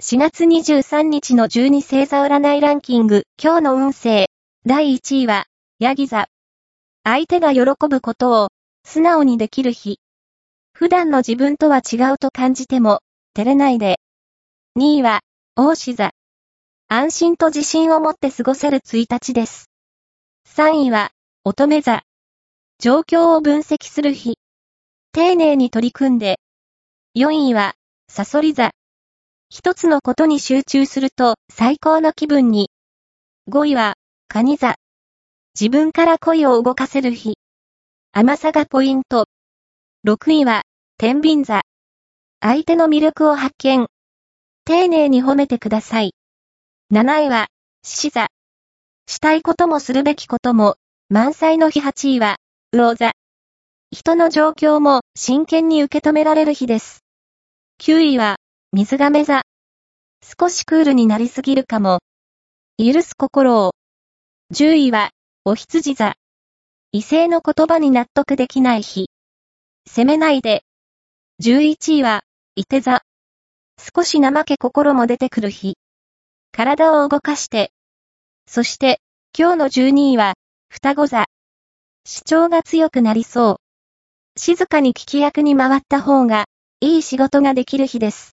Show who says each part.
Speaker 1: 4月23日の12星座占いランキング、今日の運勢。第1位は、ヤギ座。相手が喜ぶことを、素直にできる日。普段の自分とは違うと感じても、照れないで。2位は、大志座。安心と自信を持って過ごせる1日です。3位は、乙女座。状況を分析する日。丁寧に取り組んで。4位は、サソリ座。一つのことに集中すると最高の気分に。5位は、カニ座。自分から恋を動かせる日。甘さがポイント。6位は、天秤座。相手の魅力を発見。丁寧に褒めてください。7位は、獅子座。したいこともするべきことも、満載の日8位は、魚座。人の状況も真剣に受け止められる日です。9位は、水亀座。少しクールになりすぎるかも。許す心を。10位は、お羊座。異性の言葉に納得できない日。責めないで。11位は、伊手座。少し怠け心も出てくる日。体を動かして。そして、今日の12位は、双子座。主張が強くなりそう。静かに聞き役に回った方が、いい仕事ができる日です。